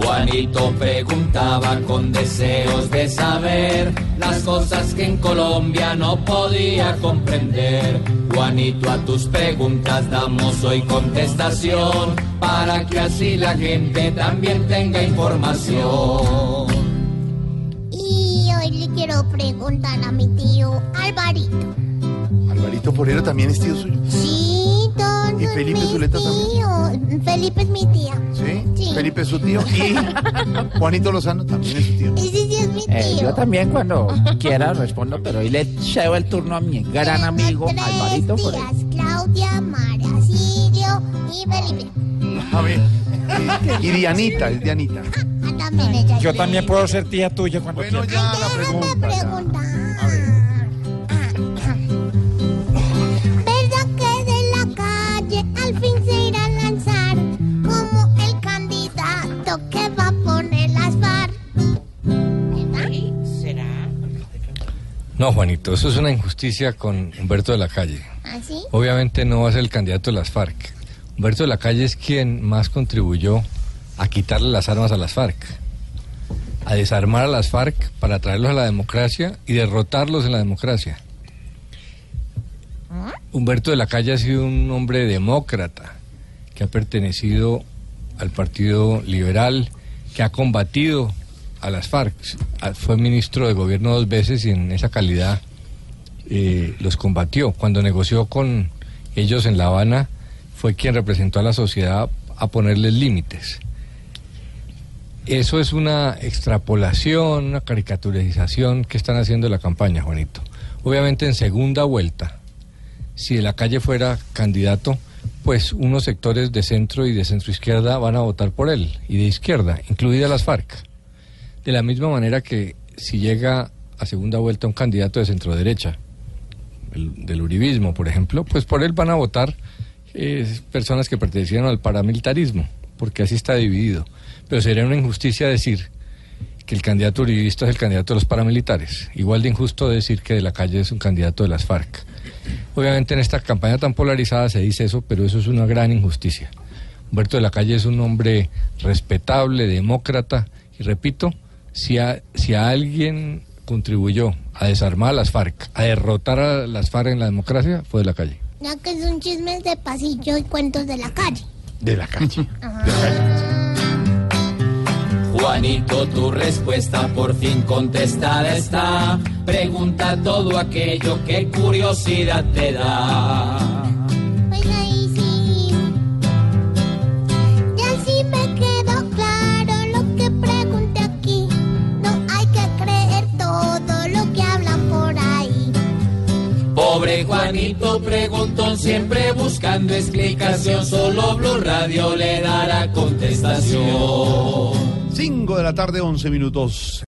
Juanito preguntaba con deseos de saber las cosas que en Colombia no podía comprender. Juanito, a tus preguntas damos hoy contestación para que así la gente también tenga información. Y hoy le quiero preguntar a mi tío Alvarito. Alvarito Porero también es tío suyo. Sí, todos ¿Y Felipe Zuleta también? Felipe es mi tía. ¿Sí? Felipe es su tío. Y Juanito Lozano también es su tío. Ese sí es mi tío. Eh, yo también cuando quiera respondo, pero hoy le cedo el turno a mi gran amigo tres Alvarito tías, Claudia, María, Sirio y Felipe. A ver. Y Dianita, es Dianita. Ah, también ella Yo es también puedo ser tía tuya cuando Bueno, quiera. ya la Déjame pregunta. ya. preguntar. A ver. No, Juanito, eso es una injusticia con Humberto de la Calle. ¿Así? Obviamente no va a ser el candidato de las FARC. Humberto de la Calle es quien más contribuyó a quitarle las armas a las FARC, a desarmar a las FARC para traerlos a la democracia y derrotarlos en la democracia. Humberto de la Calle ha sido un hombre demócrata que ha pertenecido al Partido Liberal, que ha combatido a las FARC. Ah, Fue ministro de gobierno dos veces y en esa calidad eh, los combatió. Cuando negoció con ellos en La Habana, fue quien representó a la sociedad a ponerles límites. Eso es una extrapolación, una caricaturización que están haciendo la campaña, Juanito. Obviamente en segunda vuelta, si de la calle fuera candidato, pues unos sectores de centro y de centro izquierda van a votar por él, y de izquierda, incluida las FARC. De la misma manera que si llega a segunda vuelta un candidato de centro derecha, el- del uribismo, por ejemplo, pues por él van a votar eh, personas que pertenecieron al paramilitarismo, porque así está dividido. Pero sería una injusticia decir que el candidato uribista es el candidato de los paramilitares. Igual de injusto decir que de la calle es un candidato de las FARC. Obviamente en esta campaña tan polarizada se dice eso, pero eso es una gran injusticia. Humberto de la Calle es un hombre respetable, demócrata, y repito, si a, si a alguien contribuyó a desarmar a las FARC, a derrotar a las FARC en la democracia, fue de la Calle. Ya que son chismes de pasillo y cuentos de la calle. De la calle. Juanito, tu respuesta por fin contestada está. Pregunta todo aquello que curiosidad te da. Juanito preguntón, siempre buscando explicación. Solo Blue Radio le dará contestación. 5 de la tarde, 11 minutos.